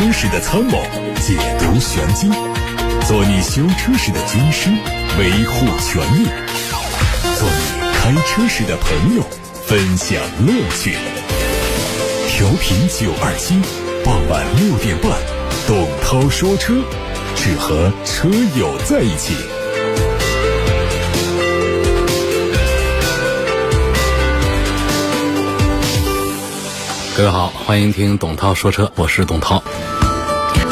车时的参谋，解读玄机，做你修车时的军师，维护权益；做你开车时的朋友，分享乐趣。调频九二七，傍晚六点半，董涛说车，只和车友在一起。各位好，欢迎听董涛说车，我是董涛。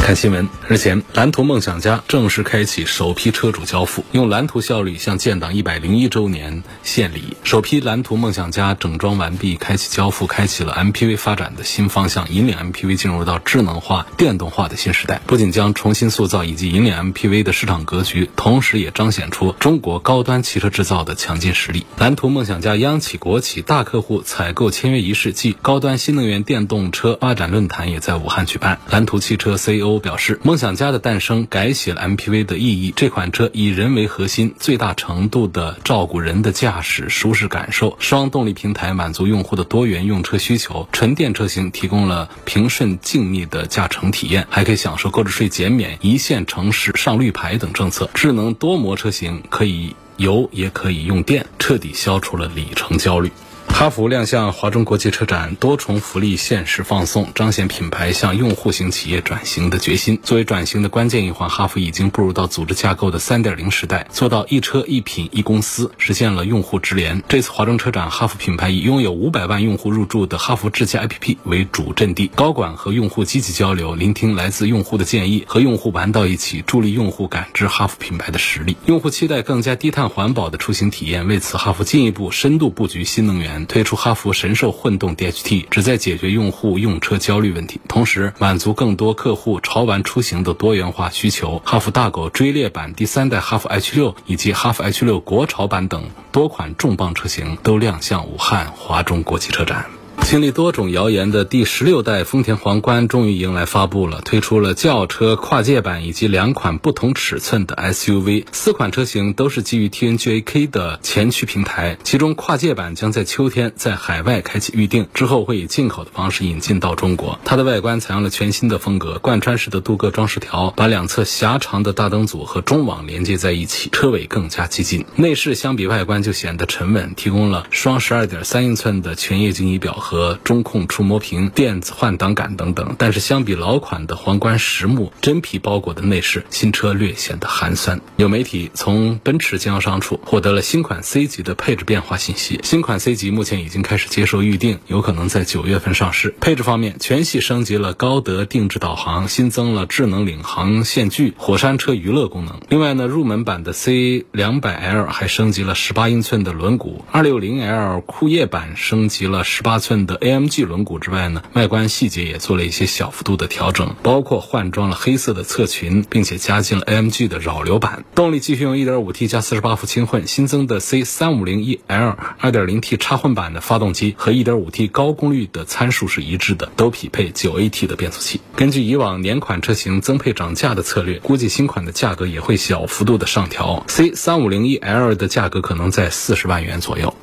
看新闻，日前，蓝图梦想家正式开启首批车主交付，用蓝图效率向建党一百零一周年献礼。首批蓝图梦想家整装完毕，开启交付，开启了 MPV 发展的新方向，引领 MPV 进入到智能化、电动化的新时代。不仅将重新塑造以及引领 MPV 的市场格局，同时也彰显出中国高端汽车制造的强劲实力。蓝图梦想家央企、国企大客户采购签约仪式暨高端新能源电动车发展论坛也在武汉举办。蓝图汽车 CEO。表示，梦想家的诞生改写了 MPV 的意义。这款车以人为核心，最大程度的照顾人的驾驶舒适感受。双动力平台满足用户的多元用车需求。纯电车型提供了平顺静谧的驾乘体验，还可以享受购置税减免、一线城市上绿牌等政策。智能多模车型可以油也可以用电，彻底消除了里程焦虑。哈弗亮相华中国际车展，多重福利限时放送，彰显品牌向用户型企业转型的决心。作为转型的关键一环，哈弗已经步入到组织架构的三点零时代，做到一车一品一公司，实现了用户直连。这次华中车展，哈弗品牌以拥有五百万用户入驻的哈弗智驾 APP 为主阵地，高管和用户积极交流，聆听来自用户的建议，和用户玩到一起，助力用户感知哈弗品牌的实力。用户期待更加低碳环保的出行体验，为此，哈弗进一步深度布局新能源。推出哈弗神兽混动 DHT，旨在解决用户用车焦虑问题，同时满足更多客户潮玩出行的多元化需求。哈弗大狗追猎版、第三代哈弗 H 六以及哈弗 H 六国潮版等多款重磅车型都亮相武汉华中国际车展。经历多种谣言的第十六代丰田皇冠终于迎来发布了，推出了轿车跨界版以及两款不同尺寸的 SUV，四款车型都是基于 TNGA-K 的前驱平台，其中跨界版将在秋天在海外开启预定，之后会以进口的方式引进到中国。它的外观采用了全新的风格，贯穿式的镀铬装饰条把两侧狭长的大灯组和中网连接在一起，车尾更加激进。内饰相比外观就显得沉稳，提供了双十二点三英寸的全液晶仪表和。中控触摸屏、电子换挡杆等等，但是相比老款的皇冠实木真皮包裹的内饰，新车略显得寒酸。有媒体从奔驰经销商处获得了新款 C 级的配置变化信息，新款 C 级目前已经开始接受预定，有可能在九月份上市。配置方面，全系升级了高德定制导航，新增了智能领航线距、火山车娱乐功能。另外呢，入门版的 C 两百 L 还升级了十八英寸的轮毂，二六零 L 酷夜版升级了十八寸。的 AMG 轮毂之外呢，外观细节也做了一些小幅度的调整，包括换装了黑色的侧裙，并且加进了 AMG 的扰流板。动力继续用 1.5T 加48伏轻混，新增的 C350eL 2.0T 插混版的发动机和 1.5T 高功率的参数是一致的，都匹配 9AT 的变速器。根据以往年款车型增配涨价的策略，估计新款的价格也会小幅度的上调，C350eL 的价格可能在四十万元左右。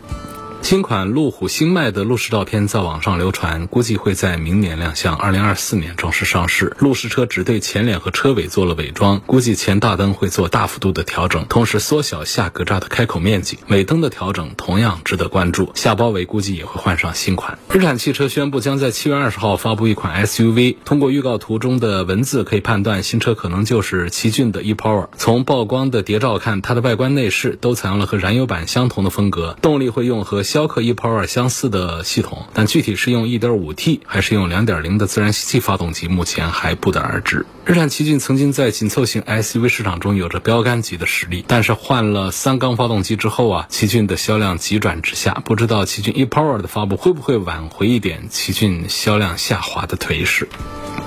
新款路虎星脉的路试照片在网上流传，估计会在明年亮相，二零二四年正式上市。路试车只对前脸和车尾做了伪装，估计前大灯会做大幅度的调整，同时缩小下格栅的开口面积。尾灯的调整同样值得关注，下包围估计也会换上新款。日产汽车宣布将在七月二十号发布一款 SUV，通过预告图中的文字可以判断，新车可能就是奇骏的 ePower。从曝光的谍照看，它的外观内饰都采用了和燃油版相同的风格，动力会用和。逍客 ePower 相似的系统，但具体是用 1.5T 还是用2.0的自然吸气发动机，目前还不得而知。日产奇骏曾经在紧凑型 SUV 市场中有着标杆级的实力，但是换了三缸发动机之后啊，奇骏的销量急转直下。不知道奇骏 ePower 的发布会不会挽回一点奇骏销量下滑的颓势？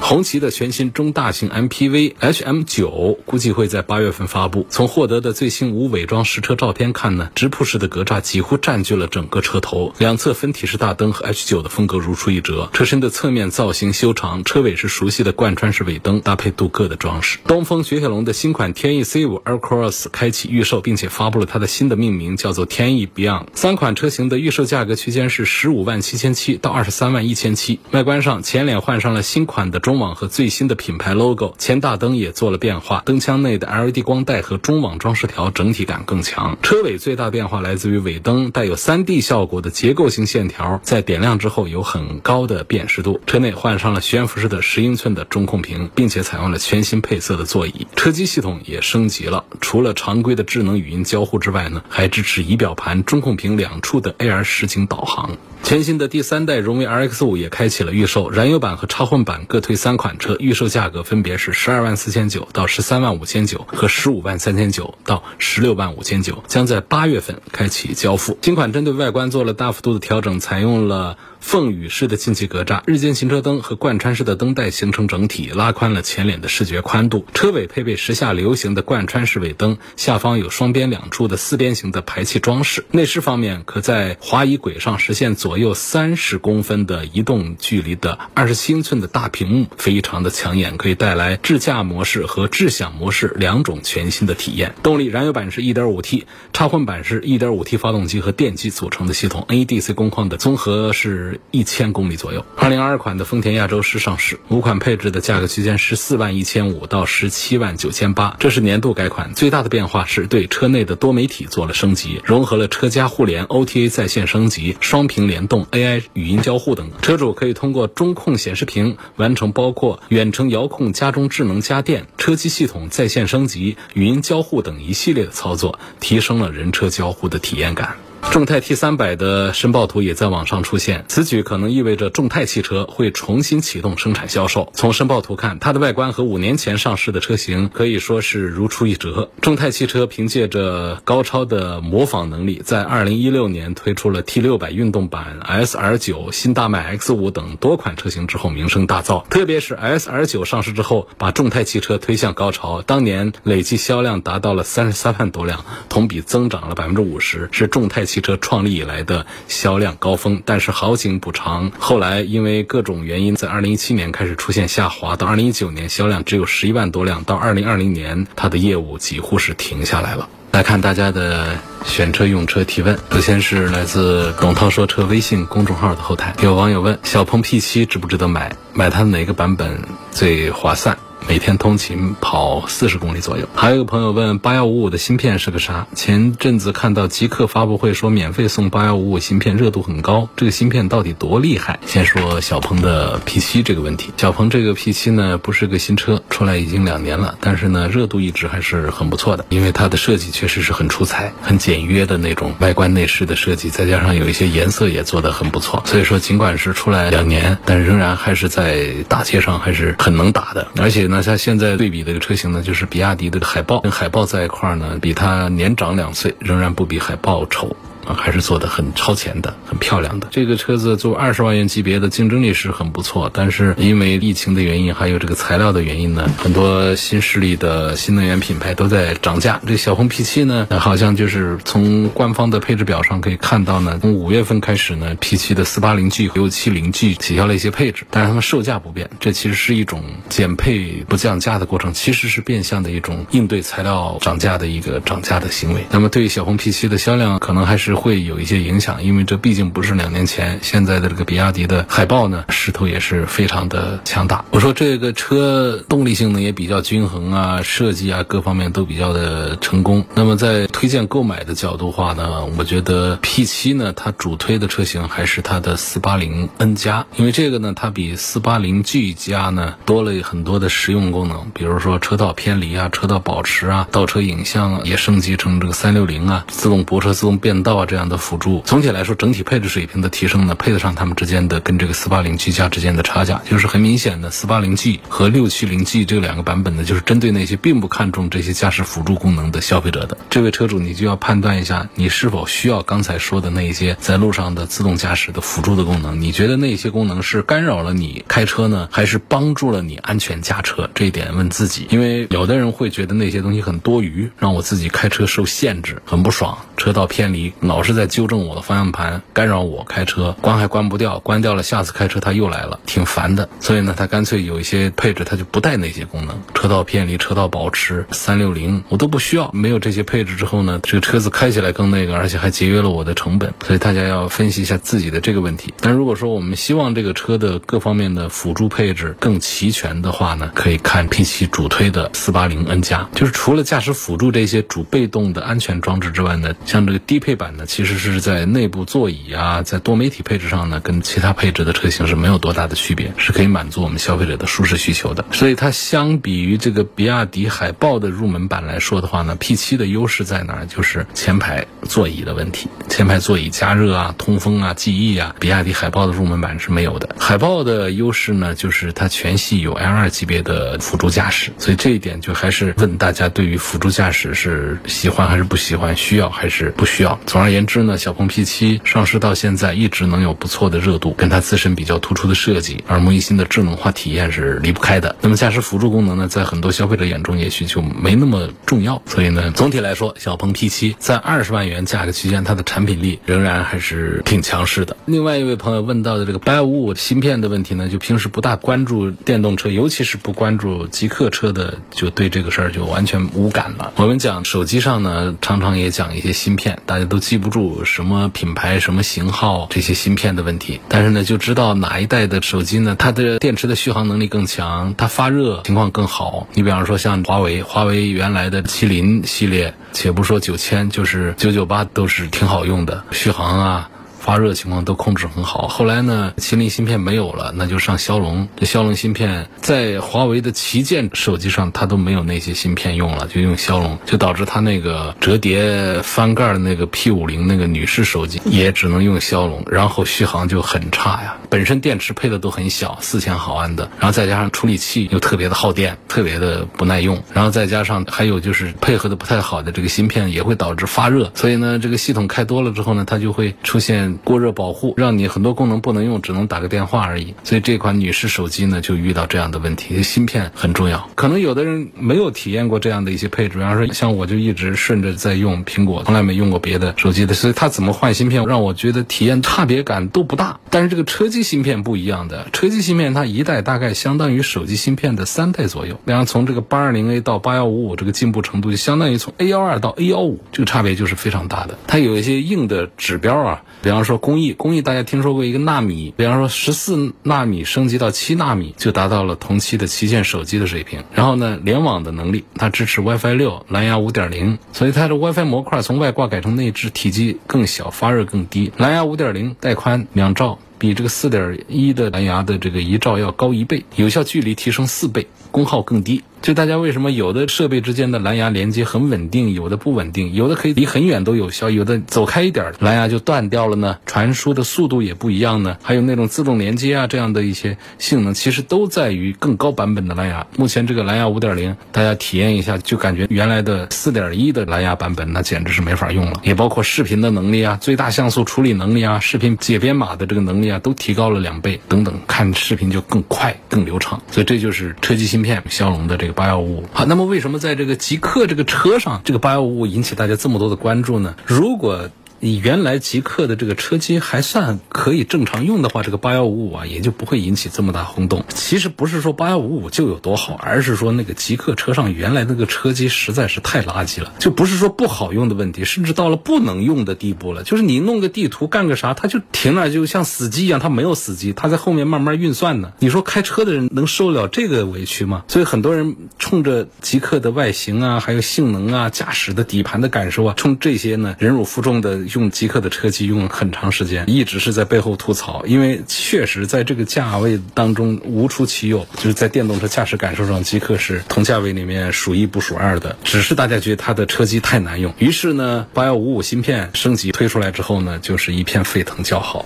红旗的全新中大型 MPV HM9 估计会在八月份发布。从获得的最新无伪装实车照片看呢，直瀑式的格栅几乎占据了整个车头，两侧分体式大灯和 H9 的风格如出一辙。车身的侧面造型修长，车尾是熟悉的贯穿式尾灯，搭配镀铬的装饰。东风雪铁龙的新款天翼 C5 Aircross 开启预售，并且发布了它的新的命名，叫做天翼 Beyond。三款车型的预售价格区间是十五万七千七到二十三万一千七。外观上，前脸换上了新款的。的中网和最新的品牌 logo，前大灯也做了变化，灯腔内的 LED 光带和中网装饰条整体感更强。车尾最大变化来自于尾灯带有 3D 效果的结构性线条，在点亮之后有很高的辨识度。车内换上了悬浮式的十英寸的中控屏，并且采用了全新配色的座椅。车机系统也升级了，除了常规的智能语音交互之外呢，还支持仪表盘、中控屏两处的 AR 实景导航。全新的第三代荣威 RX 五也开启了预售，燃油版和插混版各推三款车，预售价格分别是十二万四千九到十三万五千九和十五万三千九到十六万五千九，将在八月份开启交付。新款针对外外观做了大幅度的调整，采用了。凤羽式的进气格栅、日间行车灯和贯穿式的灯带形成整体，拉宽了前脸的视觉宽度。车尾配备时下流行的贯穿式尾灯，下方有双边两处的四边形的排气装饰。内饰方面，可在滑移轨上实现左右三十公分的移动距离的二十七英寸的大屏幕，非常的抢眼，可以带来智驾模式和智享模式两种全新的体验。动力，燃油版是 1.5T，插混版是 1.5T 发动机和电机组成的系统，NEDC 工况的综合是。一千公里左右。二零二二款的丰田亚洲狮上市，五款配置的价格区间十四万一千五到十七万九千八，这是年度改款。最大的变化是对车内的多媒体做了升级，融合了车家互联、OTA 在线升级、双屏联动、AI 语音交互等。车主可以通过中控显示屏完成包括远程遥控家中智能家电、车机系统在线升级、语音交互等一系列的操作，提升了人车交互的体验感。众泰 T 三百的申报图也在网上出现，此举可能意味着众泰汽车会重新启动生产销售。从申报图看，它的外观和五年前上市的车型可以说是如出一辙。众泰汽车凭借着高超的模仿能力，在二零一六年推出了 T 六百运动版、SR 九、新大迈 X 五等多款车型之后，名声大噪。特别是 SR 九上市之后，把众泰汽车推向高潮，当年累计销量达到了三十三万多辆，同比增长了百分之五十，是众泰汽。车创立以来的销量高峰，但是好景不长，后来因为各种原因，在二零一七年开始出现下滑，到二零一九年销量只有十一万多辆，到二零二零年它的业务几乎是停下来了。来看大家的选车用车提问，首先是来自董涛说车微信公众号的后台，有网友问：小鹏 P7 值不值得买？买它哪个版本最划算？每天通勤跑四十公里左右。还有个朋友问八幺五五的芯片是个啥？前阵子看到极客发布会说免费送八幺五五芯片，热度很高。这个芯片到底多厉害？先说小鹏的 P7 这个问题。小鹏这个 P7 呢，不是个新车，出来已经两年了，但是呢，热度一直还是很不错的。因为它的设计确实是很出彩，很简约的那种外观内饰的设计，再加上有一些颜色也做得很不错。所以说，尽管是出来两年，但仍然还是在大街上还是很能打的，而且呢。那像现在对比的这个车型呢，就是比亚迪的海豹跟海豹在一块儿呢，比它年长两岁，仍然不比海豹丑。还是做的很超前的，很漂亮的。这个车子做二十万元级别的竞争力是很不错，但是因为疫情的原因，还有这个材料的原因呢，很多新势力的新能源品牌都在涨价。这小鹏 P7 呢，好像就是从官方的配置表上可以看到呢，从五月份开始呢，P7 的 480G 和 670G 取消了一些配置，但是它们售价不变。这其实是一种减配不降价的过程，其实是变相的一种应对材料涨价的一个涨价的行为。那么对于小鹏 P7 的销量，可能还是。会有一些影响，因为这毕竟不是两年前。现在的这个比亚迪的海豹呢，势头也是非常的强大。我说这个车动力性能也比较均衡啊，设计啊各方面都比较的成功。那么在推荐购买的角度话呢，我觉得 P7 呢，它主推的车型还是它的 480N 加，因为这个呢，它比 480G 加呢多了很多的实用功能，比如说车道偏离啊、车道保持啊、倒车影像啊也升级成这个360啊、自动泊车、自动变道啊。这样的辅助，总体来说，整体配置水平的提升呢，配得上他们之间的跟这个四八零 G 加之间的差价，就是很明显的，四八零 G 和六七零 G 这两个版本呢，就是针对那些并不看重这些驾驶辅助功能的消费者的。这位车主，你就要判断一下，你是否需要刚才说的那一些在路上的自动驾驶的辅助的功能？你觉得那些功能是干扰了你开车呢，还是帮助了你安全驾车？这一点问自己，因为有的人会觉得那些东西很多余，让我自己开车受限制，很不爽，车道偏离。老是在纠正我的方向盘，干扰我开车，关还关不掉，关掉了，下次开车它又来了，挺烦的。所以呢，它干脆有一些配置它就不带那些功能，车道偏离、车道保持、三六零我都不需要。没有这些配置之后呢，这个车子开起来更那个，而且还节约了我的成本。所以大家要分析一下自己的这个问题。但如果说我们希望这个车的各方面的辅助配置更齐全的话呢，可以看 P7 主推的四八零 N 加，就是除了驾驶辅助这些主被动的安全装置之外呢，像这个低配版呢，其实是在内部座椅啊，在多媒体配置上呢，跟其他配置的车型是没有多大的区别，是可以满足我们消费者的舒适需求的。所以它相比于这个比亚迪海豹的入门版来说的话呢，P7 的优势在哪？就是前排座椅的问题，前排座椅加热啊、通风啊、记忆啊，比亚迪海豹的入门版是没有的。海豹的优势呢，就是它全系有 L2 级别的辅助驾驶，所以这一点就还是问大家对于辅助驾驶是喜欢还是不喜欢，需要还是不需要。总而言之呢，小鹏 P7 上市到现在一直能有不错的热度，跟它自身比较突出的设计、耳目一新的智能化体验是离不开的。那么驾驶辅助功能呢，在很多消费者眼中也许就没那么重要。所以呢，总体来说，小鹏 P7 在二十万元价格区间，它的产品力仍然还是挺强势的。另外一位朋友问到的这个八五五芯片的问题呢，就平时不大关注电动车，尤其是不关注极客车的，就对这个事儿就完全无感了。我们讲手机上呢，常常也讲一些芯片，大家都记不住什么品牌、什么型号这些芯片的问题，但是呢，就知道哪一代的手机呢，它的电池的续航能力更强，它发热情况更好。你比方说像华为，华为原来的麒麟系列，且不说九千，就是九九八都是挺好用的，续航啊。发热情况都控制很好。后来呢，麒麟芯片没有了，那就上骁龙。这骁龙芯片在华为的旗舰手机上，它都没有那些芯片用了，就用骁龙，就导致它那个折叠翻盖的那个 P 五零那个女士手机也只能用骁龙，然后续航就很差呀。本身电池配的都很小，四千毫安的，然后再加上处理器又特别的耗电，特别的不耐用，然后再加上还有就是配合的不太好的这个芯片也会导致发热。所以呢，这个系统开多了之后呢，它就会出现。过热保护让你很多功能不能用，只能打个电话而已。所以这款女士手机呢，就遇到这样的问题。芯片很重要，可能有的人没有体验过这样的一些配置。比方说，像我就一直顺着在用苹果，从来没用过别的手机的，所以它怎么换芯片，让我觉得体验差别感都不大。但是这个车机芯片不一样的，车机芯片它一代大概相当于手机芯片的三代左右。比方从这个八二零 A 到八幺五五，这个进步程度就相当于从 A 幺二到 A 幺五，这个差别就是非常大的。它有一些硬的指标啊，比方说说工艺，工艺大家听说过一个纳米，比方说十四纳米升级到七纳米，就达到了同期的旗舰手机的水平。然后呢，联网的能力，它支持 WiFi 六、蓝牙五点零，所以它的 WiFi 模块从外挂改成内置，体积更小，发热更低。蓝牙五点零带宽两兆，比这个四点一的蓝牙的这个一兆要高一倍，有效距离提升四倍，功耗更低。就大家为什么有的设备之间的蓝牙连接很稳定，有的不稳定，有的可以离很远都有效，有的走开一点蓝牙就断掉了呢？传输的速度也不一样呢。还有那种自动连接啊这样的一些性能，其实都在于更高版本的蓝牙。目前这个蓝牙五点零，大家体验一下，就感觉原来的四点一的蓝牙版本那简直是没法用了。也包括视频的能力啊，最大像素处理能力啊，视频解编码的这个能力啊，都提高了两倍等等，看视频就更快更流畅。所以这就是车机芯片骁龙的这八幺五五。好，那么为什么在这个极客这个车上，这个八幺五五引起大家这么多的关注呢？如果你原来极客的这个车机还算可以正常用的话，这个八幺五五啊也就不会引起这么大轰动。其实不是说八幺五五就有多好，而是说那个极客车上原来那个车机实在是太垃圾了，就不是说不好用的问题，甚至到了不能用的地步了。就是你弄个地图干个啥，它就停了，就像死机一样，它没有死机，它在后面慢慢运算呢。你说开车的人能受了这个委屈吗？所以很多人冲着极客的外形啊，还有性能啊、驾驶的底盘的感受啊，冲这些呢忍辱负重的。用极客的车机用了很长时间，一直是在背后吐槽，因为确实在这个价位当中无出其右，就是在电动车驾驶感受上，极客是同价位里面数一不数二的。只是大家觉得它的车机太难用，于是呢，八幺五五芯片升级推出来之后呢，就是一片沸腾叫好。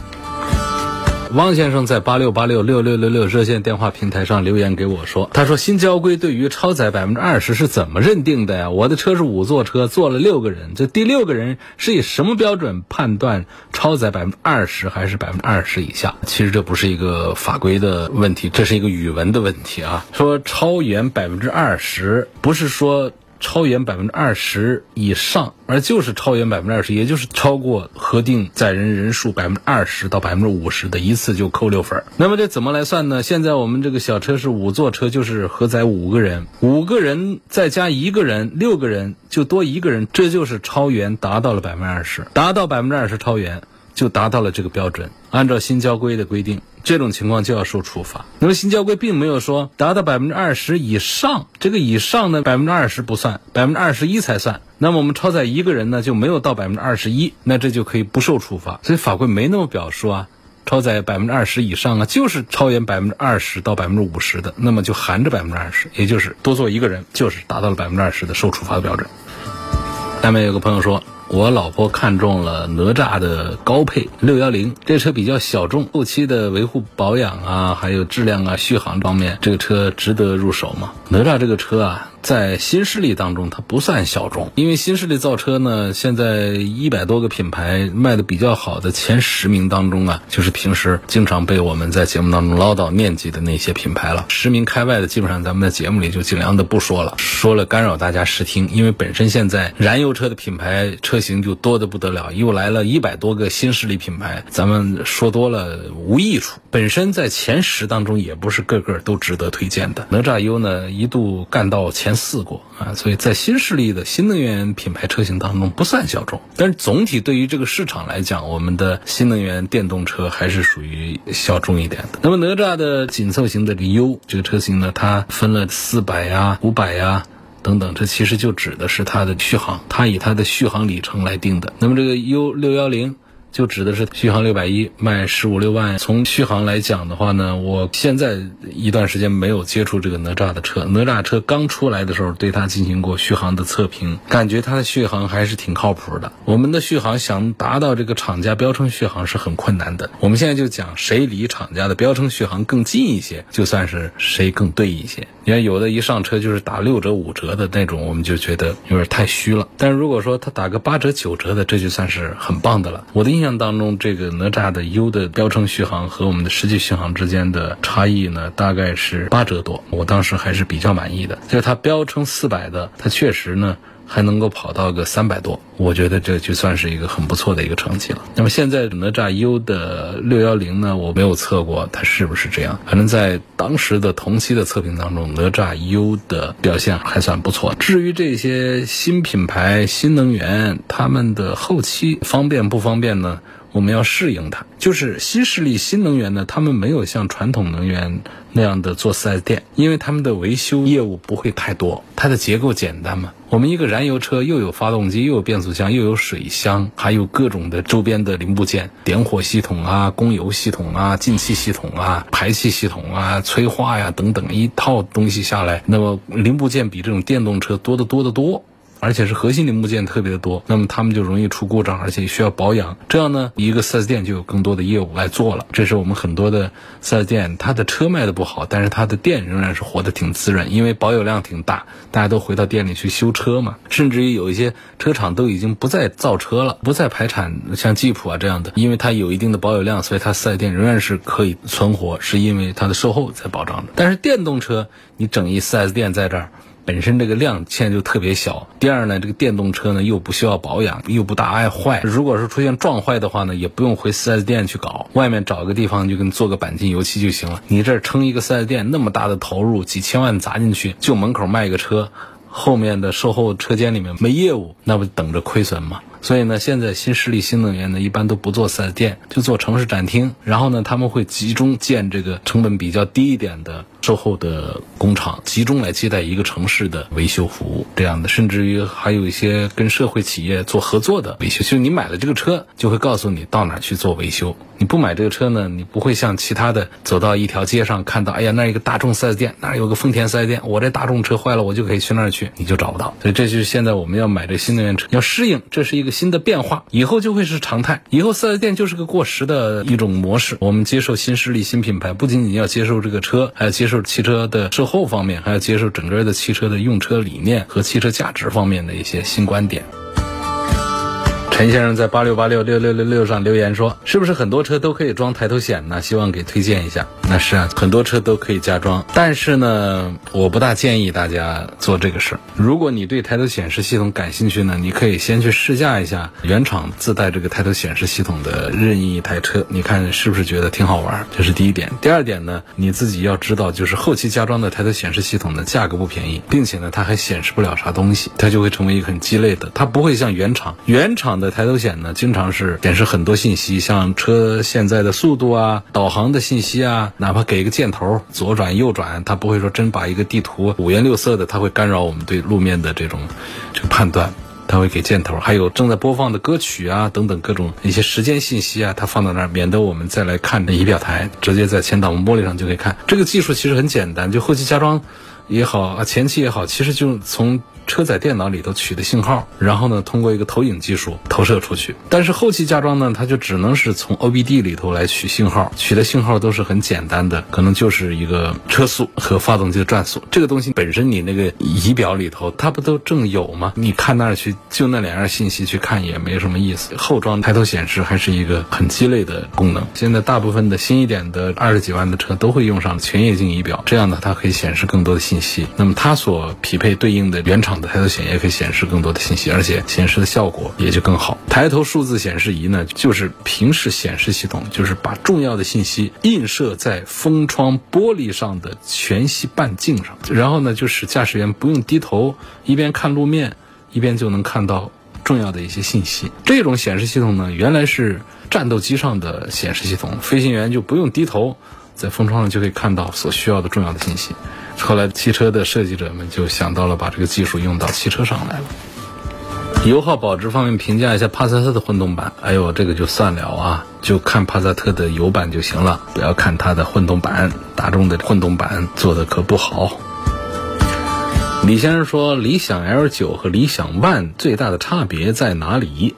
汪先生在八六八六六六六六热线电话平台上留言给我说：“他说新交规对于超载百分之二十是怎么认定的呀？我的车是五座车，坐了六个人，这第六个人是以什么标准判断超载百分之二十还是百分之二十以下？其实这不是一个法规的问题，这是一个语文的问题啊。说超员百分之二十，不是说。”超员百分之二十以上，而就是超员百分之二十，也就是超过核定载人人数百分之二十到百分之五十的一次就扣六分。那么这怎么来算呢？现在我们这个小车是五座车，就是核载五个人，五个人再加一个人，六个人就多一个人，这就是超员达到了百分之二十，达到百分之二十超员就达到了这个标准。按照新交规的规定，这种情况就要受处罚。那么新交规并没有说达到百分之二十以上，这个以上呢，百分之二十不算，百分之二十一才算。那么我们超载一个人呢，就没有到百分之二十一，那这就可以不受处罚。所以法规没那么表述啊，超载百分之二十以上啊，就是超员百分之二十到百分之五十的，那么就含着百分之二十，也就是多坐一个人，就是达到了百分之二十的受处罚的标准。下面有个朋友说。我老婆看中了哪吒的高配六幺零，这车比较小众，后期的维护保养啊，还有质量啊、续航方面，这个车值得入手吗？哪吒这个车啊。在新势力当中，它不算小众，因为新势力造车呢，现在一百多个品牌卖的比较好的前十名当中啊，就是平时经常被我们在节目当中唠叨念及的那些品牌了。十名开外的，基本上咱们在节目里就尽量的不说了，说了干扰大家视听，因为本身现在燃油车的品牌车型就多的不得了，又来了一百多个新势力品牌，咱们说多了无益处。本身在前十当中也不是个个都值得推荐的。哪吒 U 呢，一度干到前。四过啊，所以在新势力的新能源品牌车型当中不算小众，但是总体对于这个市场来讲，我们的新能源电动车还是属于小众一点的。那么哪吒的紧凑型的 U 这个车型呢，它分了四百呀、五百呀等等，这其实就指的是它的续航，它以它的续航里程来定的。那么这个 U 六幺零。就指的是续航六百一，卖十五六万。从续航来讲的话呢，我现在一段时间没有接触这个哪吒的车。哪吒车刚出来的时候，对它进行过续航的测评，感觉它的续航还是挺靠谱的。我们的续航想达到这个厂家标称续航是很困难的。我们现在就讲谁离厂家的标称续航更近一些，就算是谁更对一些。你看有的一上车就是打六折五折的那种，我们就觉得有点太虚了。但是如果说他打个八折九折的，这就算是很棒的了。我的印印象当中，这个哪吒的 U 的标称续航和我们的实际续航之间的差异呢，大概是八折多。我当时还是比较满意的。就是它标称四百的，它确实呢。还能够跑到个三百多，我觉得这就算是一个很不错的一个成绩了。那么现在哪吒 U 的六幺零呢？我没有测过它是不是这样，反正在当时的同期的测评当中，哪吒 U 的表现还算不错。至于这些新品牌、新能源，他们的后期方便不方便呢？我们要适应它，就是新势力新能源呢，他们没有像传统能源那样的做 4S 店，因为他们的维修业务不会太多，它的结构简单嘛。我们一个燃油车又有发动机，又有变速箱，又有水箱，还有各种的周边的零部件，点火系统啊、供油系统啊、进气系统啊、排气系统啊、催化呀等等一套东西下来，那么零部件比这种电动车多得多得多。而且是核心零部件特别的多，那么他们就容易出故障，而且需要保养。这样呢，一个 4S 店就有更多的业务来做了。这是我们很多的 4S 店，它的车卖的不好，但是它的店仍然是活得挺滋润，因为保有量挺大，大家都回到店里去修车嘛。甚至于有一些车厂都已经不再造车了，不再排产，像吉普啊这样的，因为它有一定的保有量，所以它 4S 店仍然是可以存活，是因为它的售后在保障的。但是电动车，你整一 4S 店在这儿。本身这个量现在就特别小。第二呢，这个电动车呢又不需要保养，又不大爱坏。如果是出现撞坏的话呢，也不用回 4S 店去搞，外面找个地方就给你做个钣金油漆就行了。你这儿撑一个 4S 店，那么大的投入，几千万砸进去，就门口卖个车，后面的售后车间里面没业务，那不等着亏损吗？所以呢，现在新势力新能源呢，一般都不做 4S 店，就做城市展厅。然后呢，他们会集中建这个成本比较低一点的售后的工厂，集中来接待一个城市的维修服务这样的。甚至于还有一些跟社会企业做合作的维修，就是你买了这个车，就会告诉你到哪去做维修。你不买这个车呢，你不会像其他的走到一条街上看到，哎呀，那一个大众 4S 店，那有个丰田 4S 店，我这大众车坏了，我就可以去那儿去，你就找不到。所以这就是现在我们要买这新能源车要适应，这是一个。新的变化以后就会是常态，以后四 S 店就是个过时的一种模式。我们接受新势力、新品牌，不仅仅要接受这个车，还要接受汽车的售后方面，还要接受整个的汽车的用车理念和汽车价值方面的一些新观点。陈先生在八六八六六六六六上留言说：“是不是很多车都可以装抬头显呢？希望给推荐一下。”那是啊，很多车都可以加装，但是呢，我不大建议大家做这个事儿。如果你对抬头显示系统感兴趣呢，你可以先去试驾一下原厂自带这个抬头显示系统的任意一台车，你看是不是觉得挺好玩？这是第一点。第二点呢，你自己要知道，就是后期加装的抬头显示系统的价格不便宜，并且呢，它还显示不了啥东西，它就会成为一个很鸡肋的，它不会像原厂原厂的。抬头显呢，经常是显示很多信息，像车现在的速度啊、导航的信息啊，哪怕给一个箭头，左转右转，它不会说真把一个地图五颜六色的，它会干扰我们对路面的这种这个判断，它会给箭头，还有正在播放的歌曲啊等等各种一些时间信息啊，它放到那儿，免得我们再来看这仪表台，直接在前挡风玻璃上就可以看。这个技术其实很简单，就后期加装也好啊，前期也好，其实就从。车载电脑里头取的信号，然后呢，通过一个投影技术投射出去。但是后期加装呢，它就只能是从 OBD 里头来取信号，取的信号都是很简单的，可能就是一个车速和发动机的转速。这个东西本身你那个仪表里头它不都正有吗？你看那儿去，就那两样信息去看也没什么意思。后装抬头显示还是一个很鸡肋的功能。现在大部分的新一点的二十几万的车都会用上全液晶仪表，这样呢，它可以显示更多的信息。那么它所匹配对应的原厂。抬头显也可以显示更多的信息，而且显示的效果也就更好。抬头数字显示仪呢，就是平视显示系统，就是把重要的信息映射在风窗玻璃上的全息半径上，然后呢，就使驾驶员不用低头，一边看路面，一边就能看到重要的一些信息。这种显示系统呢，原来是战斗机上的显示系统，飞行员就不用低头，在风窗上就可以看到所需要的重要的信息。后来，汽车的设计者们就想到了把这个技术用到汽车上来了。油耗保值方面，评价一下帕萨特的混动版。哎呦，这个就算了啊，就看帕萨特的油版就行了，不要看它的混动版。大众的混动版做的可不好。李先生说，理想 L 九和理想 ONE 最大的差别在哪里？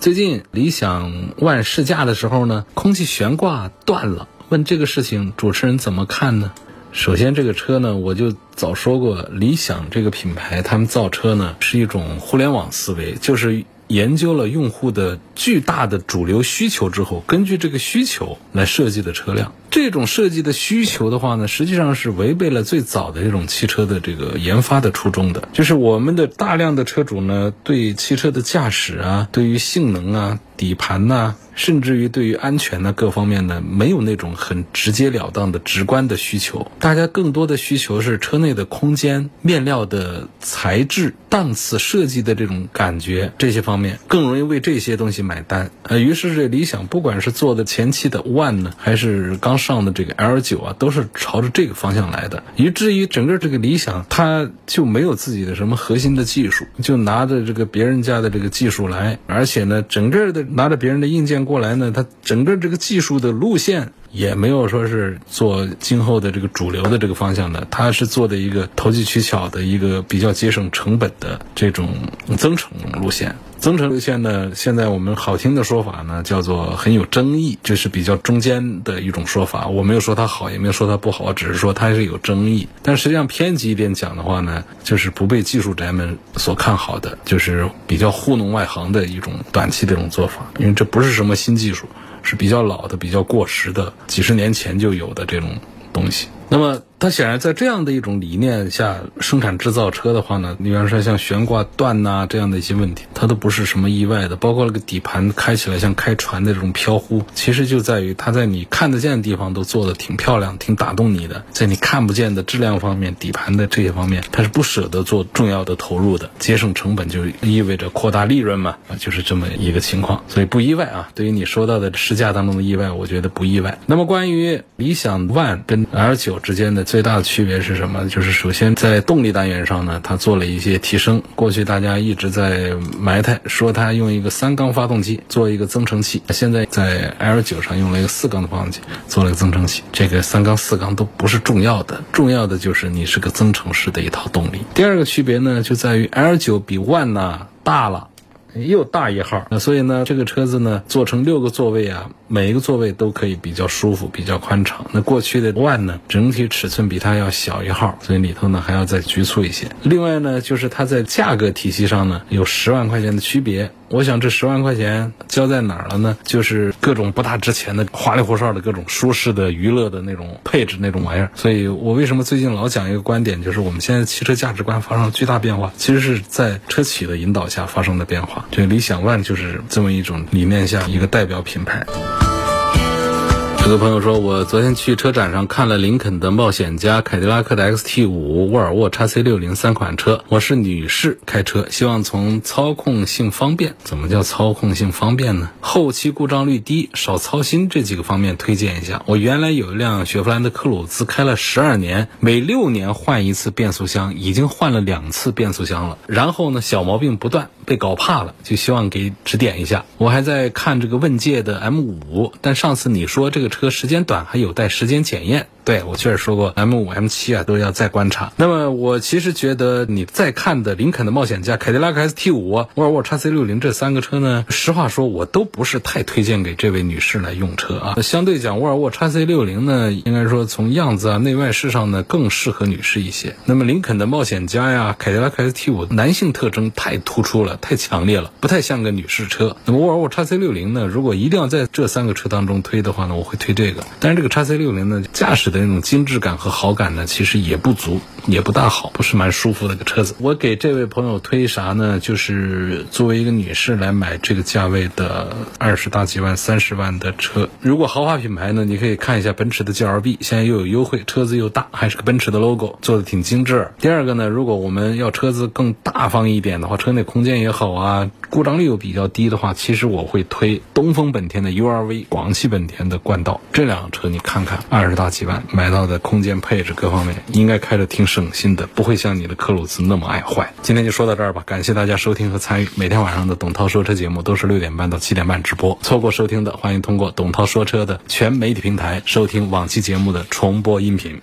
最近理想 ONE 试驾的时候呢，空气悬挂断了。问这个事情，主持人怎么看呢？首先，这个车呢，我就早说过，理想这个品牌，他们造车呢是一种互联网思维，就是研究了用户的巨大的主流需求之后，根据这个需求来设计的车辆。这种设计的需求的话呢，实际上是违背了最早的这种汽车的这个研发的初衷的，就是我们的大量的车主呢，对汽车的驾驶啊，对于性能啊。底盘呐，甚至于对于安全呢各方面呢，没有那种很直截了当的直观的需求。大家更多的需求是车内的空间、面料的材质、档次设计的这种感觉，这些方面更容易为这些东西买单。呃，于是这理想不管是做的前期的 One 呢，还是刚上的这个 L 九啊，都是朝着这个方向来的。以至于整个这个理想，它就没有自己的什么核心的技术，就拿着这个别人家的这个技术来，而且呢，整个的。拿着别人的硬件过来呢，它整个这个技术的路线也没有说是做今后的这个主流的这个方向的，它是做的一个投机取巧的一个比较节省成本的这种增程路线。增程路线呢，现在我们好听的说法呢叫做很有争议，就是比较中间的一种说法。我没有说它好，也没有说它不好，只是说它是有争议。但实际上偏激一点讲的话呢，就是不被技术宅们所看好的，就是比较糊弄外行的一种短期的一种做法。因为这不是什么新技术，是比较老的、比较过时的，几十年前就有的这种东西。那么。它显然在这样的一种理念下生产制造车的话呢，你比方说像悬挂断呐这样的一些问题，它都不是什么意外的。包括那个底盘开起来像开船的这种飘忽，其实就在于它在你看得见的地方都做的挺漂亮、挺打动你的，在你看不见的质量方面、底盘的这些方面，它是不舍得做重要的投入的，节省成本就意味着扩大利润嘛，啊，就是这么一个情况，所以不意外啊。对于你说到的试驾当中的意外，我觉得不意外。那么关于理想 ONE 跟 L 九之间的。最大的区别是什么？就是首先在动力单元上呢，它做了一些提升。过去大家一直在埋汰，说它用一个三缸发动机做一个增程器，现在在 L 九上用了一个四缸的发动机做了个增程器。这个三缸四缸都不是重要的，重要的就是你是个增程式的一套动力。第二个区别呢，就在于 L 九比 One 呢大了。又大一号，那所以呢，这个车子呢做成六个座位啊，每一个座位都可以比较舒服、比较宽敞。那过去的 One 呢，整体尺寸比它要小一号，所以里头呢还要再局促一些。另外呢，就是它在价格体系上呢有十万块钱的区别。我想这十万块钱交在哪儿了呢？就是各种不大值钱的花里胡哨的各种舒适的娱乐的那种配置那种玩意儿。所以我为什么最近老讲一个观点，就是我们现在汽车价值观发生了巨大变化，其实是在车企的引导下发生的变化。这理想 ONE 就是这么一种理念下一个代表品牌。有个朋友说，我昨天去车展上看了林肯的冒险家、凯迪拉克的 XT 五、沃尔沃 x C 六零三款车。我是女士开车，希望从操控性方便，怎么叫操控性方便呢？后期故障率低、少操心这几个方面推荐一下。我原来有一辆雪佛兰的科鲁兹，开了十二年，每六年换一次变速箱，已经换了两次变速箱了。然后呢，小毛病不断，被搞怕了，就希望给指点一下。我还在看这个问界的 M 五，但上次你说这个车时间短，还有待时间检验。对我确实说过，M 五、M 七啊都要再观察。那么我其实觉得你再看的林肯的冒险家、凯迪拉克 ST 五、沃尔沃 x C 六零这三个车呢，实话说我都不是太推荐给这位女士来用车啊。相对讲，沃尔沃 x C 六零呢，应该说从样子啊、内外饰上呢更适合女士一些。那么林肯的冒险家呀、凯迪拉克 ST 五，男性特征太突出了，太强烈了，不太像个女士车。那么沃尔沃 x C 六零呢，如果一定要在这三个车当中推的话呢，我会推这个。但是这个 x C 六零呢，驾驶的那种精致感和好感呢，其实也不足，也不大好，不是蛮舒服的个车子。我给这位朋友推啥呢？就是作为一个女士来买这个价位的二十大几万、三十万的车。如果豪华品牌呢，你可以看一下奔驰的 GLB，现在又有优惠，车子又大，还是个奔驰的 logo，做的挺精致。第二个呢，如果我们要车子更大方一点的话，车内空间也也好啊，故障率又比较低的话，其实我会推东风本田的 URV，广汽本田的冠道这辆车，你看看二十大几万。买到的空间配置各方面应该开着挺省心的，不会像你的科鲁兹那么爱坏。今天就说到这儿吧，感谢大家收听和参与。每天晚上的董涛说车节目都是六点半到七点半直播，错过收听的，欢迎通过董涛说车的全媒体平台收听往期节目的重播音频。